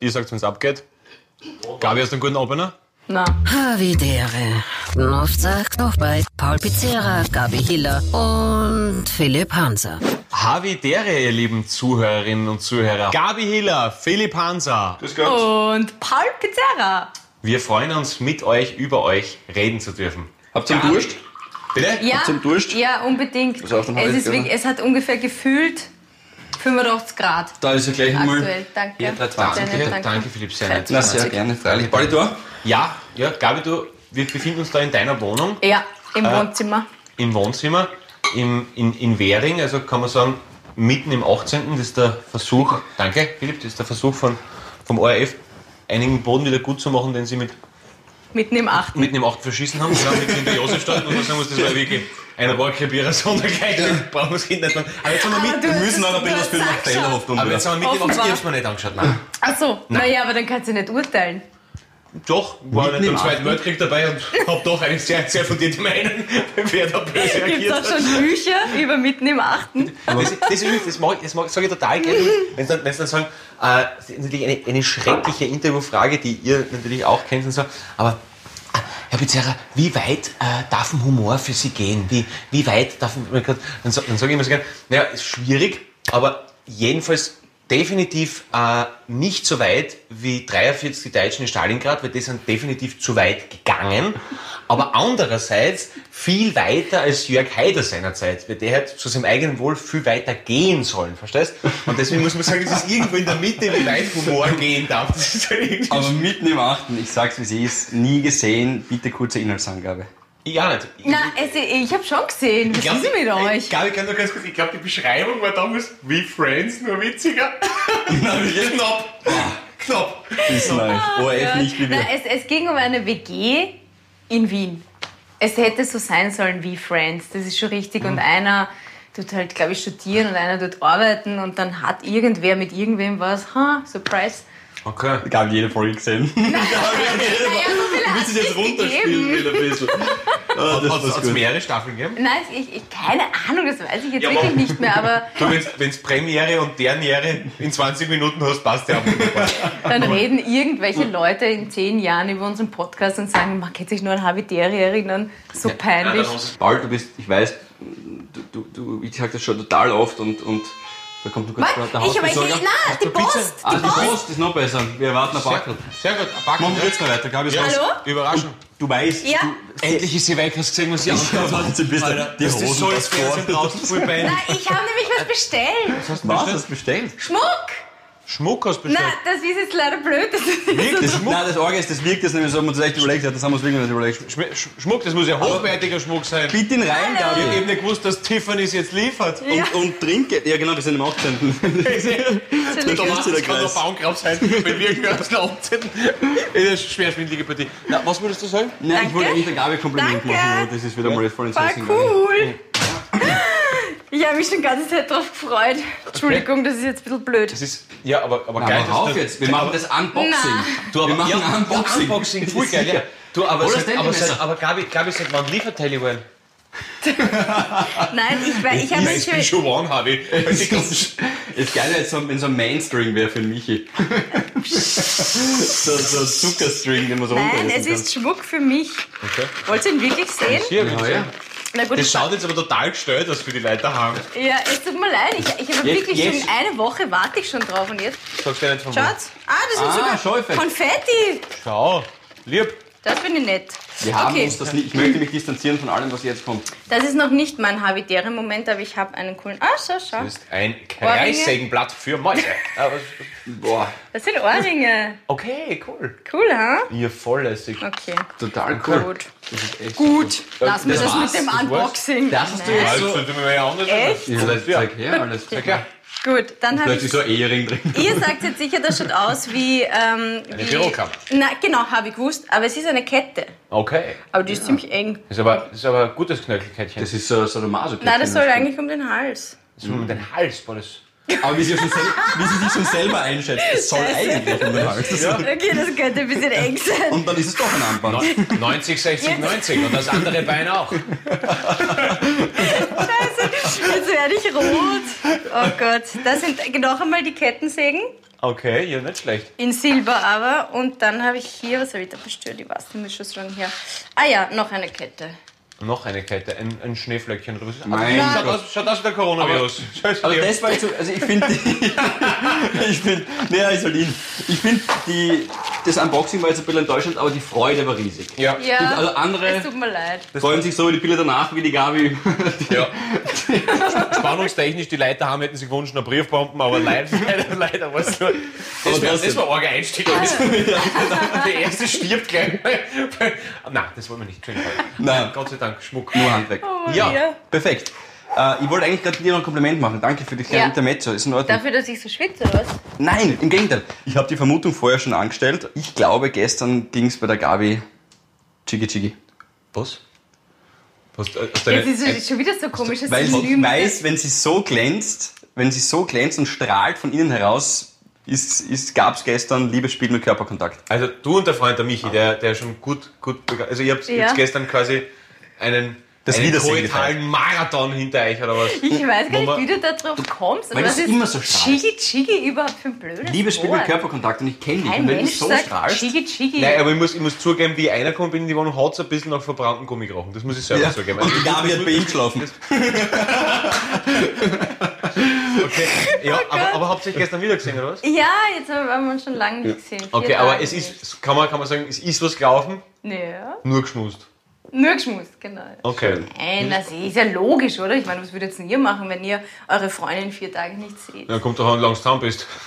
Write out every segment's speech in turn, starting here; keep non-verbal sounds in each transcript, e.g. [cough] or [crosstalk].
Ihr sagt, wenn es abgeht. Gabi, hast du einen guten Opener? Na, Havidere. Oft sagt auch bei Paul Pizzera, Gabi Hiller und Philipp Hanser. Havidere, ihr lieben Zuhörerinnen und Zuhörer. Gabi Hiller, Philipp Hansa. Grüß Gott. und Paul Pizzera. Wir freuen uns, mit euch, über euch reden zu dürfen. Habt ihr einen Durst? Bitte? Ja, zum Durst? ja unbedingt. Was auf den Es, Hals, ist gell? wirklich, es hat ungefähr gefühlt 85 Grad Da ist ja gleich einmal. aktuell. Danke. Hier, 320. Sehr nett, Danke, danke Philipp, sehr nett. Na, sehr 320. gerne, freilich. Bald da? Ja, ja, Gabi, du, wir befinden uns da in deiner Wohnung, Ja, im Äh, Wohnzimmer. im Wohnzimmer, im, in, in Währing, also kann man sagen, mitten im 18. Das ist der Versuch, danke Philipp, das ist der Versuch von, vom ORF, einigen Boden wieder gut zu machen, den sie mit Mitten im 8. mitten im 8. verschissen haben. Genau, mitten in der Josefstadt, muss man sagen, muss, das war wirklich ein Rohrkrepierer Sondergleich. Brauchen wir es nicht machen. Aber jetzt sind wir mitten, du- Wir müssen noch ein bisschen was für den gesagt Fehlerhof tun. aber jetzt sind wir mitten im 8. Offenbar. Ich hab's mir nicht angeschaut, nein. Achso, naja, aber dann kannst du nicht urteilen. Doch, war Mitten nicht im Zweiten 8. Weltkrieg dabei und hab doch eine sehr, sehr fundierte Meinung, wer da böse Gibt es reagiert auch hat. schon Bücher über Mitten im 8. Das, das, übrigens, das, mag, ich- das mag, sage ich total gerne, wenn sie dann, wenn sie dann sagen, äh, das ist natürlich eine, eine schreckliche Interviewfrage, die ihr natürlich auch kennt und so, aber Herr Pizzerra, wie weit äh, darf ein Humor für Sie gehen? Wie, wie weit darf man, dann, dann sage ich immer so gerne, naja, ist schwierig, aber jedenfalls definitiv äh, nicht so weit wie 43 die Deutschen in Stalingrad, weil die sind definitiv zu weit gegangen. Aber andererseits viel weiter als Jörg Haider seinerzeit, weil der hätte zu seinem eigenen Wohl viel weiter gehen sollen, verstehst? Und deswegen muss man sagen, es ist irgendwo in der Mitte, wie weit Humor gehen darf. Halt Aber mitten im 8. Ich sag's wie es ist. Nie gesehen. Bitte kurze Inhaltsangabe. Ich auch nicht. Ich- es, ich habe schon gesehen. Was glaub- ist mit Ich euch? glaube, ich kann nur ganz kurz, ich glaube, die Beschreibung war damals wie Friends, nur witziger. [laughs] Knapp. Knapp. Ist nice. ORF nicht wie es, es ging um eine WG in Wien. Es hätte so sein sollen wie Friends, das ist schon richtig. Mhm. Und einer tut halt, glaube ich, studieren und einer tut arbeiten und dann hat irgendwer mit irgendwem was, ha, Surprise. Okay. Ich habe jede Folge gesehen. [laughs] Naja, so viel Du [laughs] willst es es jetzt runterspielen wieder ein bisschen. Ah, das Hat ist es mehrere Staffeln gegeben? Nein, ich, ich, keine Ahnung, das weiß ich jetzt Ja, wirklich nicht mehr, aber Du, wenn es Premiere und Derniere in 20 Minuten hast, passt der auch wunderbar. dann reden irgendwelche Leute in zehn Jahren über unseren Podcast und sagen, man kann sich nur an Habitäre erinnern, so peinlich. Paul, du bist, ich weiß, du, du, du ich sag das schon total oft und, und da kommt nur kurz der Ich aber, ich, Hausbesorger. na, die Post, Ah, die die Post. Post ist noch besser. Wir erwarten ein Backel. Sehr gut, Backen. Machen wir jetzt mal weiter, Gabi. Ja. Hallo? Überraschung. Du weißt, Ja. du, Endlich ist sie weg, hast du gesehen, was sie angehabt hat? Die das ist Hosen so das ins Fernsehen draußen. Na, ich habe nämlich was bestellt. was hast du bestellt? Schmuck. Schmuck hast bestellt. das ist jetzt leider blöd. Das ist Das, so nein, das Orge ist, das wirkt jetzt nämlich so, man sich echt überlegt hat, das haben wir uns wirklich nicht überlegt. Schm- Sch- Schmuck, das muss ja hochwertiger Schmuck sein. Bitte ihn rein, Ich Gabi. hab eben nicht gewusst, dass Tiffany's jetzt liefert. Ja. Und, und trinke. Ja, genau, wir sind im 18. Entschuldigung. Da Das der kann Kreis. der Baumkraft sein, [laughs] wenn wir gehört haben, 18. Das ist eine schwerschwindelige Partie. Na, was würdest du sagen? Nein, ich Danke. wollte eigentlich der Gabi ein Kompliment Danke. machen, aber das ist wieder mal voll ins Voll Essen gegangen. Ich habe mich schon die ganze Zeit drauf gefreut. Entschuldigung, das ist jetzt ein bisschen blöd. Das ist, ja, aber, aber Na, geil. aber auf jetzt, wir machen das Unboxing. Na. Du, aber, Wir machen ja, Unboxing. Unboxing, voll geil, ja. Du, aber, Oder seit, aber, seit, aber Gabi, Gabi, seit wann liefert Tellywell? Nein, ich, wei- ich habe Ich bin mich... schon warm, Harvey. Das Geile jetzt, so- wenn so ein Mainstring wäre für Michi. so, so ein Zuckerstring, den man so Nein, es kann. ist Schmuck für mich. Okay. Wollt ihr ihn wirklich sehen? Hier, Ja, ja. Na gut, Das schaut jetzt aber total gestellt aus für die Leute daheim. ja, es tut mir leid. Ich, ich habe Jetzt- wirklich jetzt- schon eine Woche warte ich schon drauf und jetzt... Schaut's. Ah, das Ah, sogar Schaueffekt. Konfetti. Schau, lieb. Das finde ich nett. Wir haben okay, uns das nicht, ich möchte mich distanzieren von allem, was jetzt kommt. das ist noch nicht mein Habitäre-Moment, aber ich habe einen coolen... Ah, schau, schau. Das ist ein Kreissägenblatt für Mäuse. Aber- Boah, Das sind Ohrringe. Okay, cool. Cool, ha? Ihr volllässig. Okay, total cool. gut. Das ist echt Gut, lassen wir das das, war's, mit dem das. Unboxing. Das hast du jetzt so... sollte mir ja anders Echt? Ja, das zeig her alles. Sag her. Gut, dann habe Plötzlich ich... so ein Ehering drin. Ihr sagt jetzt sicher, das schaut aus wie... Ähm, Eine wie Büroklammer. Na, genau, habe ich gewusst. Aber es ist eine Kette. Okay. Aber die ist ziemlich eng. Das ist aber, ist aber ein gutes Knöchelkettchen. Das ist so, so eine maso Nein, das soll eigentlich um den Hals. Das ist um den Hals, boah, das. Aber wie sie, schon sel- wie sie sich schon selber einschätzt, es soll eigentlich um den Hals. [laughs] Okay, das könnte ein bisschen eng sein. Und dann ist es doch ein Armband. 90, 60, 90 und das andere Bein auch. [laughs] Jetzt werde ich rot. Oh Gott. Das sind noch einmal die Kettensägen. Okay, ja, nicht schlecht. In Silber aber. Und dann habe ich hier, was habe ich da bestellt? Ich weiß nicht, schon so lange her. Ah ja, noch eine Kette. Noch eine Kette, ein, ein Schneeflöckchen drüber. Mein schaut, Gott. aus, schaut aus wie der Coronavirus. Aber dir. das war jetzt so, also ich finde, [laughs] ich finde, naja, ist halt ihn. Ich finde, die, das Unboxing war jetzt ein bisschen enttäuschend, aber die Freude war riesig. ja. Ja, Also andere es tut mir leid. freuen sich so über die Bilder danach, wie die Gabi. [laughs] ja. [laughs] Spannungstechnisch, die Leute haben, hätten sich gewünscht, eine Briefbomben, aber leider, leider, leider war es nur. Das war, das war ein arger Einstieg. Der erste stirbt gleich. Nein, das wollen wir nicht. Nein. Gott sei Dank, Schmuck. Nur Handwerk. Oh, Ja. Perfekt. Äh, ich wollte eigentlich gerade dir noch ein Kompliment machen. Danke für die kleine Ja. Intermezzo. Ist in Ordnung. Dafür, dass ich so schwitze, oder was? Nein, im Gegenteil. Ich habe die Vermutung vorher schon angestellt. Ich glaube, gestern ging es bei der Gabi Chigi Chigi. Was? Äh, hast du eine- Jetzt ist es schon wieder so komisch. Weil ich Synonym. weiß, wenn sie so glänzt, wenn sie so glänzt und strahlt von innen heraus, ist, ist, gab es gestern Liebesspiel mit Körperkontakt. Also du und der Freund der Michi, der, der schon gut, gut, also ihr habt Ja. jetzt gestern quasi einen, Das einen koitalen Marathon hinter euch oder was? Ich weiß gar nicht, wie du da drauf kommst. Weil du ist immer so strahlst. Chigi Chigi überhaupt für ein blödes Liebesspiel Wort? mit Körperkontakt und ich kenne dich. Kein Und wenn Mensch du so sagt strahlst, Chigi Chigi. Nein, aber ich muss, ich muss zugeben, wie ich reingekommen bin in die Wohnung, hat es ein bisschen nach verbrannten Gummi gerochen. Das muss ich selber ja. zugeben. und die Gabi hat bei ihm geschlafen. [laughs] Okay. Ja, aber, aber habt ihr euch gestern wieder gesehen, oder was? ja, jetzt haben wir uns schon lange nicht gesehen. Okay, aber es ist, kann man, kann man sagen, es ist was gelaufen, Ja, nur geschmust. Nur geschmust, genau. Okay. Nein, das ist ja logisch, oder? Ich meine, was würdet denn ihr machen, wenn ihr eure Freundin vier Tage nicht seht? Ja, kommt doch an, wie lange du zusammen bist. [laughs]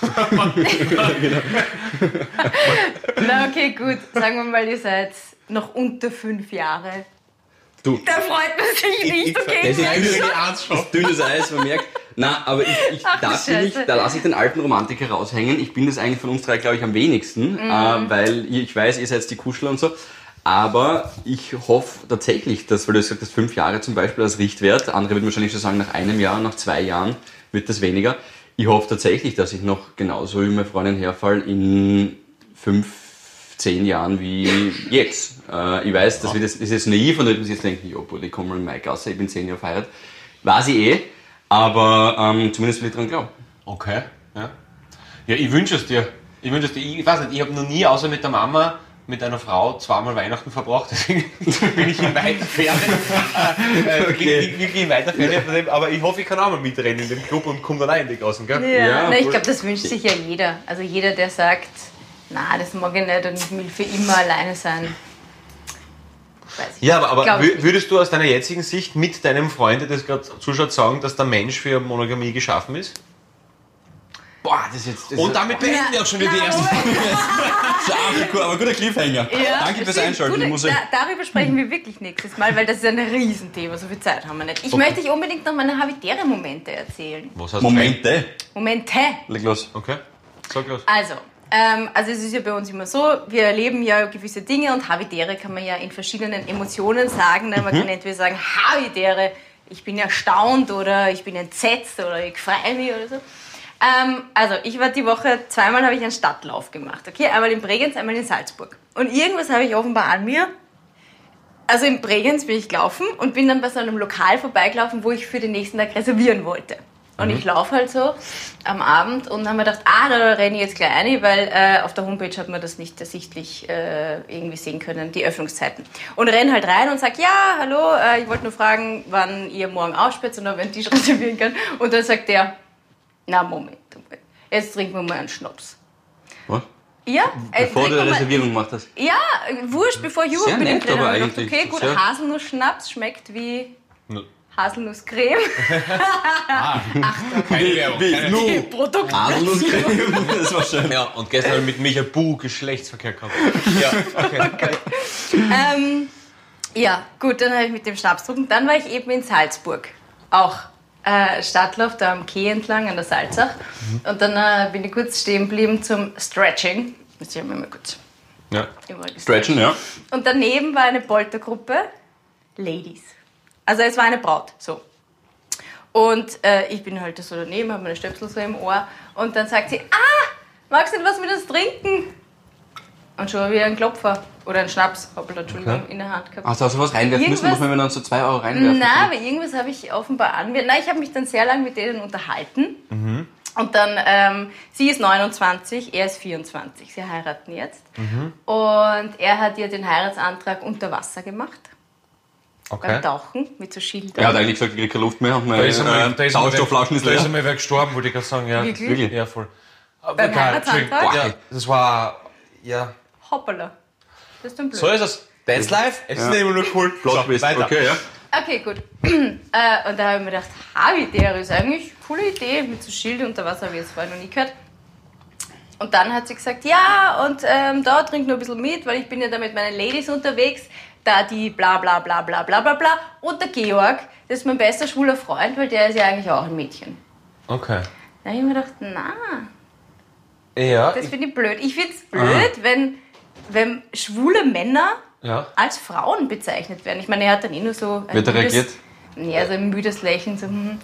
Na, okay, gut. Sagen wir mal, ihr seid noch unter fünf Jahre. Du. Da freut man sich nicht, okay? Das ist dünnes, das ist dünnes Eis, man merkt. Na, aber ich, ich Ach, da, bin ich, da lasse ich den alten Romantiker raushängen. Ich bin das eigentlich von uns drei, glaube ich, am wenigsten, Mhm. äh, weil ich weiß, ihr seid die Kuschler und so. Aber ich hoffe tatsächlich, dass, weil du gesagt hast, fünf Jahre zum Beispiel als Richtwert, andere würden wahrscheinlich schon sagen, nach einem Jahr, nach zwei Jahren wird das weniger. Ich hoffe tatsächlich, dass ich noch genauso wie meine Freundin herfall in fünf, zehn Jahren wie jetzt. Äh, ich weiß, das, wird jetzt, das ist jetzt naiv und sich jetzt denken, jo, ich komme in Maigasse, ich bin zehn Jahre verheiratet. Weiß ich eh, aber ähm, zumindest will ich dran glauben. Okay, ja. Ja, ich wünsche es dir. Ich wünsche es dir. Ich weiß nicht, ich habe noch nie außer mit der Mama mit einer Frau zweimal Weihnachten verbracht, [laughs] deswegen bin ich in weiter Ferne. Äh, Okay. okay. Wirklich in weiter Ferne von dem, aber ich hoffe, ich kann auch mal mitrennen in dem Club und komme dann auch in die Gassen, gell? Ja, Ja, na, ich glaube, das wünscht sich ja jeder. Also jeder, der sagt, na, das mag ich nicht und ich will für immer alleine sein. Weiß ich Ja, aber, aber würdest du aus deiner jetzigen Sicht mit deinem Freund, der das gerade zuschaut, sagen, dass der Mensch für Monogamie geschaffen ist? Boah, das ist jetzt. Das Und ist damit beenden wir auch schon wieder die Na, erste [laughs] aber- guter Cliffhanger. Ja, Danke fürs. Einschalten. Gut, Ich muss da, darüber sprechen wir wirklich nächstes Mal, weil das ist ein Riesenthema. So viel Zeit haben wir nicht. Ich Okay. möchte euch unbedingt noch meine Habitäre-Momente erzählen. Was hast Momente. Momente. Leg los. Okay, sag los. Also, ähm, also es ist ja bei uns immer so, wir erleben ja gewisse Dinge und Habitäre kann man ja in verschiedenen Emotionen sagen. Ne? Man kann entweder sagen, Habitäre, ich bin erstaunt oder ich bin entsetzt oder ich freue mich oder so. Ähm, also, ich war die Woche, zweimal habe ich einen Stadtlauf gemacht. Okay, einmal in Bregenz, einmal in Salzburg. Und irgendwas habe ich offenbar an mir. Also in Bregenz bin ich gelaufen und bin dann bei so einem Lokal vorbeigelaufen, wo ich für den nächsten Tag reservieren wollte. Und ich laufe halt so am Abend und habe mir gedacht, ah, da renne ich jetzt gleich rein, weil äh, auf der Homepage hat man das nicht ersichtlich äh, irgendwie sehen können, die Öffnungszeiten. Und renne halt rein und sage, ja, hallo, äh, ich wollte nur fragen, wann ihr morgen ausspäht und ob ich einen Tisch reservieren kann. Und dann sagt der, na Moment, Moment, jetzt trinken wir mal einen Schnaps. Was? Ja, äh, Bevor du eine Reservierung gemacht hast. ja, äh, wurscht, bevor ich Sehr nett, aber eigentlich okay, gut, sehr- Haselnuss-Schnaps schmeckt wie. Haselnusscreme. [laughs] [laughs] Keine Werbung. keine Die Produkte. Haselnusscreme. [laughs] Das war schön. Ja, und gestern habe ich mit Micha Bu Geschlechtsverkehr gehabt. Ja, okay. Ähm, ja, gut, dann habe ich mit dem Schnaps getrunken. Dann war ich eben in Salzburg. Auch äh, Stadtlauf, da am Quai entlang, an der Salzach. Und dann äh, bin ich kurz stehen geblieben zum Stretching. Jetzt haben wir mal kurz. Ja. Stretchen, ja. Und daneben war eine Poltergruppe Ladies. Also es war eine Braut, so. Und äh, ich bin halt so daneben, habe meine Stöpsel so im Ohr. Und dann sagt sie, ah, magst du nicht was mit uns trinken? Und schon wieder ein Klopfer. Oder einen Schnaps, hoppla, Entschuldigung, in der Hand gehabt. Also, also was reinwerfen müssen, Irgendwas- muss man mir dann so 2 Euro reinwerfen. Na, aber irgendwas habe ich offenbar anwenden. Nein, ich habe mich dann sehr lange mit denen unterhalten. Mhm. Und dann, ähm, sie ist 29, er ist 24. Sie heiraten jetzt. Mhm. Und er hat ihr den Heiratsantrag unter Wasser gemacht. Okay. Beim Tauchen mit so Schildern. Er hat eigentlich gesagt, ich kriege keine Luft mehr und Da meine ist einmal, äh, da ist einmal, Sauerstoffflaschen ist da ist leer. einmal wer gestorben, wollte ich gerade sagen. Ja. Wirklich? Wirklich? Ja, voll. Aber Beim egal, Heiratsantrag? Ja, das war, ja. Hoppala. Das ist dann blöd. So ist es. That's life. Es ist nicht immer nur cool. Plot So, Twist. weiter. Okay, ja. Okay, gut. [clears throat] äh, und da habe ich mir gedacht, Habitäre ist eigentlich eine coole Idee mit so Schilde unter Wasser, habe ich jetzt vorher noch nie gehört. Und dann hat sie gesagt, ja, und ähm, da trink nur ein bisschen mit, weil ich bin ja da mit meinen Ladies unterwegs. Da die bla bla bla bla bla bla bla. Und der Georg, das ist mein bester schwuler Freund, weil der ist ja eigentlich auch ein Mädchen. Okay. Da habe ich mir gedacht, na, Ja, das finde ich blöd. Ich finde es blöd, wenn, wenn schwule Männer ja. als Frauen bezeichnet werden. Ich meine, er hat dann eh nur so ein Wird er müdes, reagiert? Ja, so ein müdes Lächeln, so, hm,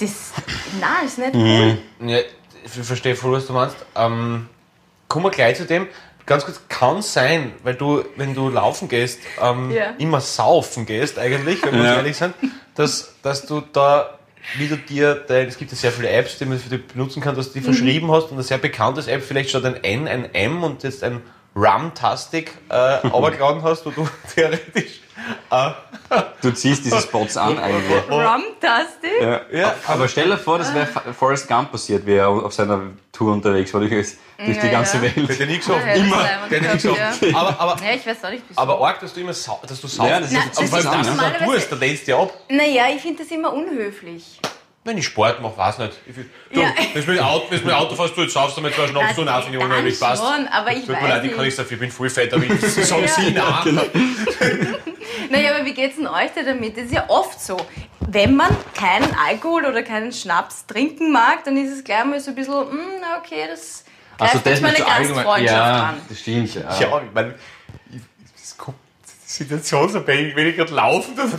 das, nein, ist nicht Mhm. cool. ja ich verstehe voll, was du meinst. Ähm, kommen wir gleich zu dem. Ganz kurz, kann sein, weil du, wenn du laufen gehst, ähm, Ja. immer saufen gehst eigentlich, wenn wir uns Ja. ehrlich sind, dass, dass du da, wie du dir, dein, es gibt ja sehr viele Apps, die man für dich benutzen kann, dass du die Mhm. verschrieben hast und ein sehr bekanntes App vielleicht statt ein N, ein M und jetzt ein Rum-Tastic äh, [laughs] [laughs] hast, wo du [laughs] theoretisch [laughs] Du ziehst diese Spots an eigentlich. Rum-tastic? Ja. Ja, aber stell dir vor, das wäre Forrest Gump passiert, wie er auf seiner Tour unterwegs war durch, durch die ganze ja. Welt. gesoffen. Ja, das immer. nie gehabt, gesoffen. Aber, aber, Ja, ich weiß auch nicht, aber arg, dass du immer sau dass du saufst. Ja, das ist- Na, das ist das das ja. tust, dann lehnst du dich ab. naja, ich finde das immer unhöflich. Wenn ich Sport mache, weiß nicht. Ich will, du, Ja. wenn du mit dem Auto, wenn du mit Auto fährst, du jetzt saufst damit zwei Schnaps, finde ich dann unheimlich, passt. schon, aber ich Tut mir weiß leid, ich nicht. kann nichts dafür, ich bin voll fett, aber ich [laughs] sage Ja. sie nein. Genau. [laughs] Naja, aber wie geht's denn euch denn damit? Das ist ja oft so. Wenn man keinen Alkohol oder keinen Schnaps trinken mag, dann ist es gleich mal so ein bisschen, hm, na okay, das greift Also das meine. Gastfreundschaft Ja, an. das stimmt. Ja. Ja, ich meine, ich- das kommt situationsabhängig, wenn ich gerade laufe, dann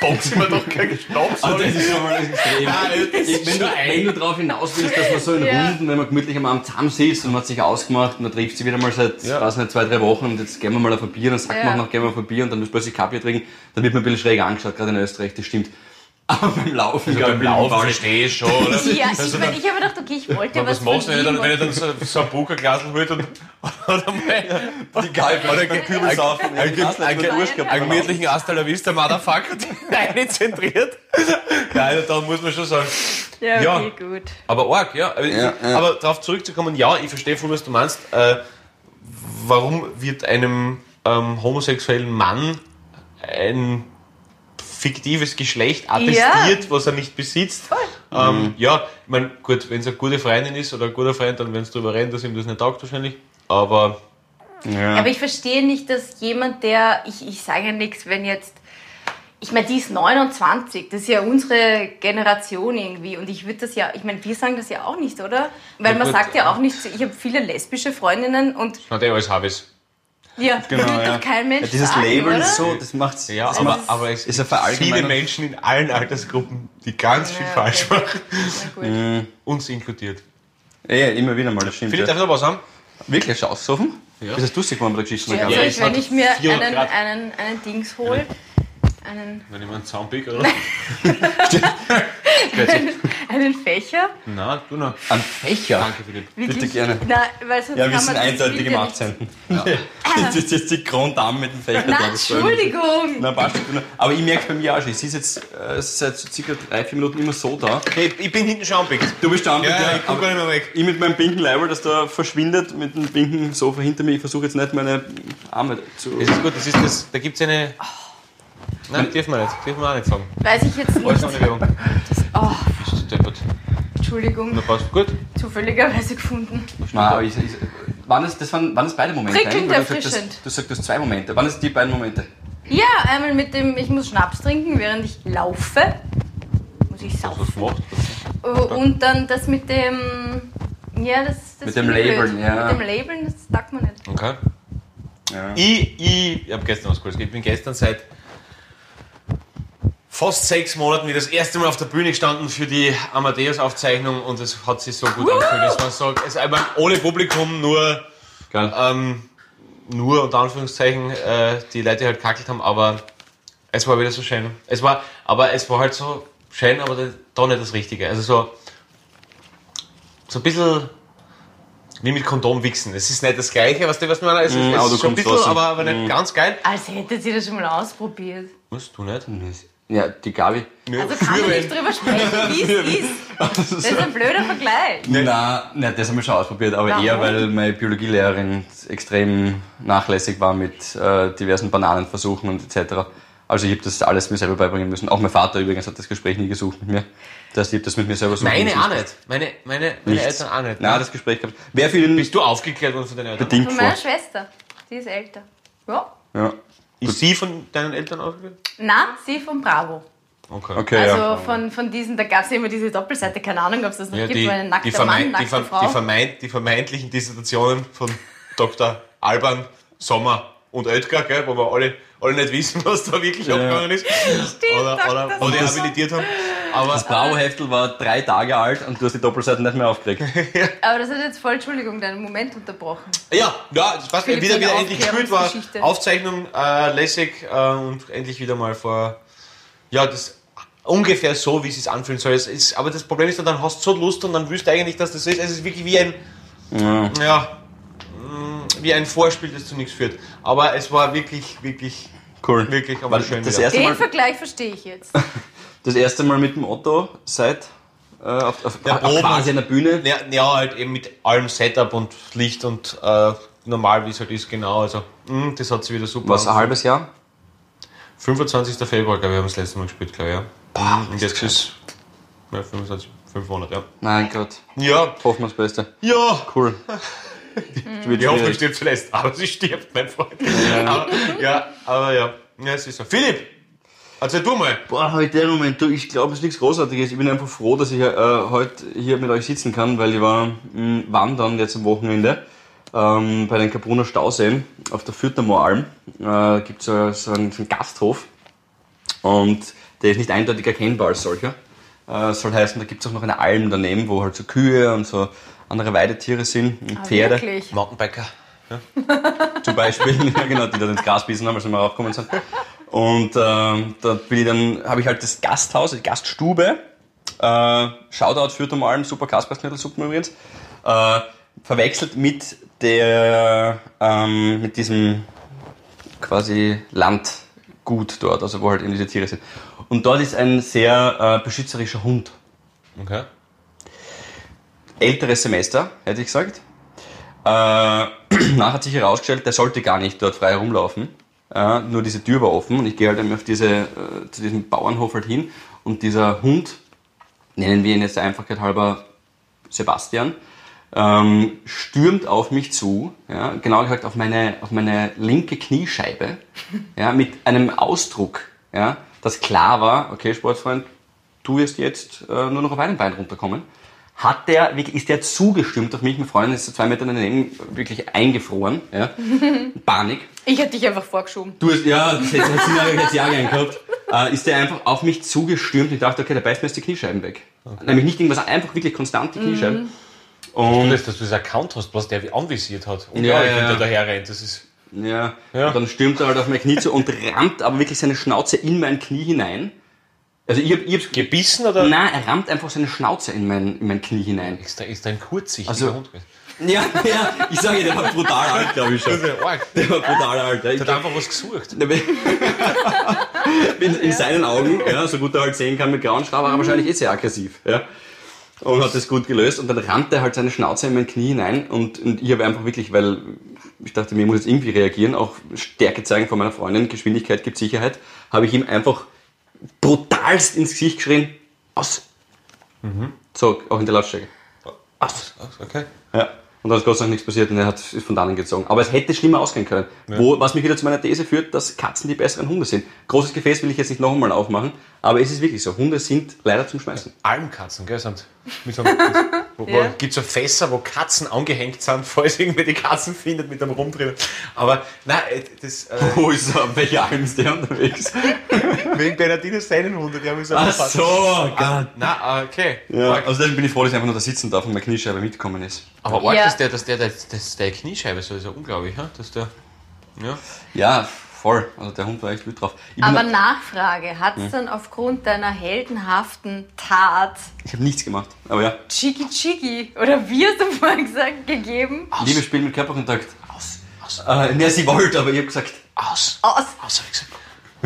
boxe ich mir doch keinen Schnaps. Also das oder? ist schon mal extrem. Ich- wenn, du, wenn du darauf hinaus willst, dass man so in Ja. Runden, wenn man gemütlich am Abend zusammen sitzt und man hat sich ausgemacht und dann trifft sie wieder mal seit, Ja. weiß nicht, zwei, drei Wochen und jetzt gehen wir mal auf ein Bier, dann sagt Ja. man auch noch, gehen wir auf ein Bier und dann müssen wir plötzlich Kaffee trinken, dann wird man ein bisschen schräg angeschaut, gerade in Österreich, das stimmt. Aber beim Laufen, Also beim Laufen verstehe ich schon, oder? [laughs] Ja, Also ich, mein, ich habe mir gedacht, okay, ich wollte ja was was machst du, wenn ihr ihm dann, wenn und- dann so, so ein Bukerglas holt und [laughs] oder mal die Kalb oder einen, einen, einen, einen, einen gemütlichen Hasta la Vista Motherfucker [laughs] rein zentriert. Ja, also da muss man schon sagen. Ja, Ja. okay, gut. Aber arg, ja. Aber, Ja, ja. aber darauf zurückzukommen, ja, ich verstehe voll, was du meinst. Äh, warum wird einem ähm, homosexuellen Mann ein fiktives Geschlecht attestiert, was er nicht besitzt? Ähm, ja, ich meine, gut, wenn es eine gute Freundin ist oder ein guter Freund, dann werden sie darüber reden, dass ihm das nicht taugt wahrscheinlich. Aber Ja. Aber ich verstehe nicht, dass jemand, der, ich, ich sage ja nichts, wenn jetzt, ich meine, die ist 29, das ist ja unsere Generation irgendwie und ich würde das ja, ich meine, wir sagen das ja auch nicht, oder? Weil Ja, man gut. sagt ja auch nicht, ich habe viele lesbische Freundinnen und na, der alles Habis. Ja, [laughs] Genau, wird ja. doch kein Mensch Ja, dieses sagen, Label oder? ist so, das macht's. Ja, das aber, macht's- aber es ist eine viele. Menschen in allen Altersgruppen, die ganz viel [laughs] Ja, falsch okay. machen. Na gut. Uns inkludiert. Ja, ja, immer wieder mal, das stimmt. Philipp, Ja. darf ich noch was haben? Wirklich, du ausgesoffen? Ja. Bist du dussig geworden bei der Geschichte? Ja, Ja, soll es ich, wenn ich mir 400 einen, einen, einen Dings hole, einen, Wenn ich mir einen Zaunpick, [laughs] oder? Einen Fächer, Na, du noch. Ein Fächer? Danke, Philipp. wirklich, Bitte gerne. Na, weil sonst Ja, wir kann sind eindeutig im ja nicht- [laughs] 18. Das ist jetzt die Grunddame mit dem Fächer. Na, Entschuldigung! Na, passt. Aber ich merke bei mir auch schon, sie ist jetzt äh, seit so circa drei, vier Minuten immer so da. Hey, ich bin hinten schon anpickt. Du bist da Ja, ja, ich guck gar nicht mehr weg. Ich mit meinem pinken Leiber, das da verschwindet, mit dem pinken Sofa hinter mir, ich versuche jetzt nicht meine Arme zu... Das ist gut, das ist das, da gibt es eine. Nein, dürfen wir nicht. Dürfen wir auch nicht sagen. Weiß ich jetzt nicht. ohne Werbung. Oh, Bist du deppert. Entschuldigung, Na passt. Gut. zufälligerweise gefunden. Nein, aber ich, ich, waren, es, das waren, waren es beide Momente? Prickelnd eigentlich? Weil du sagst, erfrischend. das- Du sagst, du hast zwei Momente. Waren es die beiden Momente? Ja, einmal mit dem, ich muss Schnaps trinken, während ich laufe. Muss ich Was saufen. gemacht? Oh, Und dann das mit dem. Ja, das, das Mit dem Labeln, blöd. ja. Mit dem Labeln, das sagt man nicht. Okay. Ja. Ich, ich, ich habe gestern was Cooles. Ich bin gestern seit fast sechs Monaten wieder das erste Mal auf der Bühne gestanden für die Amadeus-Aufzeichnung und es hat sich so gut angefühlt, dass man sagt, es ist einfach ohne Publikum, nur Geil. ähm, nur unter Anführungszeichen äh, die Leute halt kackelt haben, aber es war wieder so schön. Es war, aber es war halt so schön, aber da- da nicht das Richtige. Also so, so ein bisschen wie mit Kondom wichsen. Es ist nicht das Gleiche, was du, was man, es ist, Mm, es ist schon ein bisschen, trotzdem. aber, aber nicht ganz geil. Als hättet ihr das schon mal ausprobiert. Musst du nicht? Ja, die Gabi. Ja, Also kann ich nicht drüber sprechen, wie es [laughs] ist. Das ist ein blöder Vergleich. Nein, nein, das haben wir schon ausprobiert, aber Warum? eher, weil meine Biologielehrerin extrem nachlässig war mit äh, diversen Bananenversuchen und etc. Also ich habe das alles mir selber beibringen müssen. Auch mein Vater übrigens hat das Gespräch nie gesucht mit mir. Das ich habe das mit mir selber suchen Meine müssen. auch nicht. Meine, meine, meine Nichts. Eltern auch nicht. Nein, das Gespräch für ihn Bist du aufgeklärt worden von deinen Eltern? bedingt Von vor? meiner Schwester. Die ist älter. Ja. Ja. Ist sie von deinen Eltern aufgeklärt? Na, sie von Bravo. Okay. Okay, Also ja. von, von diesen, da gab es ja immer diese Doppelseite, keine Ahnung, ob es das noch Ja, gibt, die, wo ein nackter die, Mann, die, nackte ver, Frau. die, vermeint, die vermeintlichen Dissertationen von Dr. Alban, Sommer und Oetker, gell, wo wir alle, alle nicht wissen, [laughs] was da wirklich abgegangen ist. oder, Dr. oder wo die habilitiert haben. Aber Das Bravo-Heftel war drei Tage alt und du hast die Doppelseiten nicht mehr aufgeregt. Aber das hat jetzt voll, Entschuldigung, deinen Moment unterbrochen. ja, ja, das Philipp, wieder, wieder endlich gespielt war. Aufzeichnung äh, lässig äh, und endlich wieder mal vor. Ja, das ungefähr so, wie es sich anfühlen soll. Es ist, aber das Problem ist dann, dann hast du so Lust und dann willst du eigentlich, dass das ist. Es ist wirklich wie ein. Ja. mh, wie ein Vorspiel, das zu nichts führt. Aber es war wirklich, wirklich, Cool. wirklich aber schön. das wieder. erste Den Mal, Vergleich verstehe ich jetzt. [laughs] das erste Mal mit dem Otto seit äh, auf, auf, Ja, auf oben. quasi einer Bühne. Ja, ja, halt eben mit allem Setup und Licht und äh, normal, wie es halt ist, genau. Also, mh, das hat sie wieder super. Was, ein halbes Jahr? 25. Februar, glaube ich, haben wir das letzte Mal gespielt, glaube ich, ja. Boah, und jetzt ist ja, 25, 5 Monate, ja. Mein Gott. Ja, Hoffen wir das Beste. ja. Cool. Die Hoffnung stirbt zuletzt, aber sie stirbt, mein Freund. Aber, ja, aber ja. Ja, es ist so. Philipp, erzähl du mal. Boah, heute der Moment, du, ich glaube, es ist nichts Großartiges. Ich bin einfach froh, dass ich äh, heute hier mit euch sitzen kann, weil ich war mh, wandern jetzt am Wochenende ähm, bei den Kapuner Stauseen auf der Fürthermooralm. Äh, gibt es so, so, einen, so einen Gasthof und der ist nicht eindeutig erkennbar als solcher. Äh, soll heißen, da gibt es auch noch eine Alm daneben, wo halt so Kühe und so andere Weidetiere sind und Ah, Pferde Wirklich. Mountainbiker. zum Beispiel, [laughs] ja, genau, die da ins Gras bissen haben, als wir raufgekommen sind. Und ähm, da bin ich dann, habe ich halt das Gasthaus, die Gaststube, äh, Shoutout für Alm, super Kaspersknödelsuppen übrigens, äh, verwechselt mit der, ähm, mit diesem quasi Landgut dort, also wo halt eben diese Tiere sind. Und dort ist ein sehr äh, beschützerischer Hund Okay. älteres Semester, hätte ich gesagt. Äh, [clears throat] nachher hat sich herausgestellt, der sollte gar nicht dort frei herumlaufen. Äh, nur diese Tür war offen und ich gehe halt eben auf diese, äh, zu diesem Bauernhof halt hin und dieser Hund, nennen wir ihn jetzt der Einfachheit halber Sebastian, ähm, stürmt auf mich zu, ja, genau gesagt auf meine, auf meine linke Kniescheibe, [laughs] ja, mit einem Ausdruck, ja, dass klar war, okay, Sportfreund, du wirst jetzt äh, nur noch auf einem Bein runterkommen. Hat der, ist der zugestürmt auf mich, mein Freund ist so zwei Meter daneben wirklich eingefroren, ja, [laughs] Panik. Ich hätte dich einfach vorgeschoben. Du hast, ja, das hätte das Jahr jetzt Jahr gern gehabt. Äh, ist der einfach auf mich zugestürmt und ich dachte, okay, der beißt mir jetzt die Kniescheiben weg. Nämlich nicht irgendwas, einfach wirklich konstant die Kniescheiben. Und Und dass du das Account hast, was der wie anvisiert hat. Und Ja, ja, ja, daher rennt, das ist. Ja, Ja. Und dann stürmt er halt auf mein Knie zu und rammt aber wirklich seine Schnauze in mein Knie hinein. Also ich hab, ich Gebissen oder? Nein, er rammt einfach seine Schnauze in mein, in mein Knie hinein. Ist da ist da ein kurzsichtiger Also- Hund gewesen. Ja, ja, ich sage, der war brutal alt, glaube ich schon. Der war brutal alt. Ja. Ich Der hat einfach was gesucht. [laughs] in, in seinen Augen, ja, so gut er halt sehen kann mit grauen Stab, war er wahrscheinlich eh sehr aggressiv. Ja. Und hat das gut gelöst und dann rannte er halt seine Schnauze in mein Knie hinein und, und ich habe einfach wirklich, weil ich dachte, mir muss jetzt irgendwie reagieren, auch Stärke zeigen von meiner Freundin, Geschwindigkeit gibt Sicherheit, habe ich ihm einfach brutalst ins Gesicht geschrien, aus. So, auch in der Lautstärke. Aus. Okay. Ja. Und da ist Gott sei Dank nichts passiert und er hat ist von dannen gezogen. Aber es hätte schlimmer ausgehen können. Wo, was mich wieder zu meiner These führt, dass Katzen die besseren Hunde sind. Großes Gefäß will ich jetzt nicht noch einmal aufmachen, aber es ist wirklich so. Hunde sind leider zum Schmeißen. Almkatzen, gell, sind mit so einem, [laughs] wo, Ja. Gibt so Fässer, wo Katzen angehängt sind, [laughs] falls irgendwie die Katzen findet mit einem rumdrehen. Aber nein, äh, das äh, [laughs] Wo ist er? Welche Alm ist der unterwegs? wegen Bernardino seinen Hunde, die haben mich so Ach so, Ah, Gott. na, okay. Ja, Arg. außerdem bin ich froh, dass ich einfach nur da sitzen darf und meine Kniescheibe mitgekommen ist. Aber arg, Ja. dass der, dass der, dass der Kniescheibe so ist, ja unglaublich, dass der. Ja. Ja, voll. Also der Hund war echt gut drauf. Ich, Aber Nachfrage, hat es dann aufgrund deiner heldenhaften Tat ich habe nichts gemacht. Aber ja, Chiki Chiki oder wie hast du vorhin gesagt, gegeben? Liebe Spiel mit Körperkontakt. Aus. Aus. Äh, ne, sie wollte, aber ich habe gesagt, Aus. Aus. Aus, hab ich gesagt.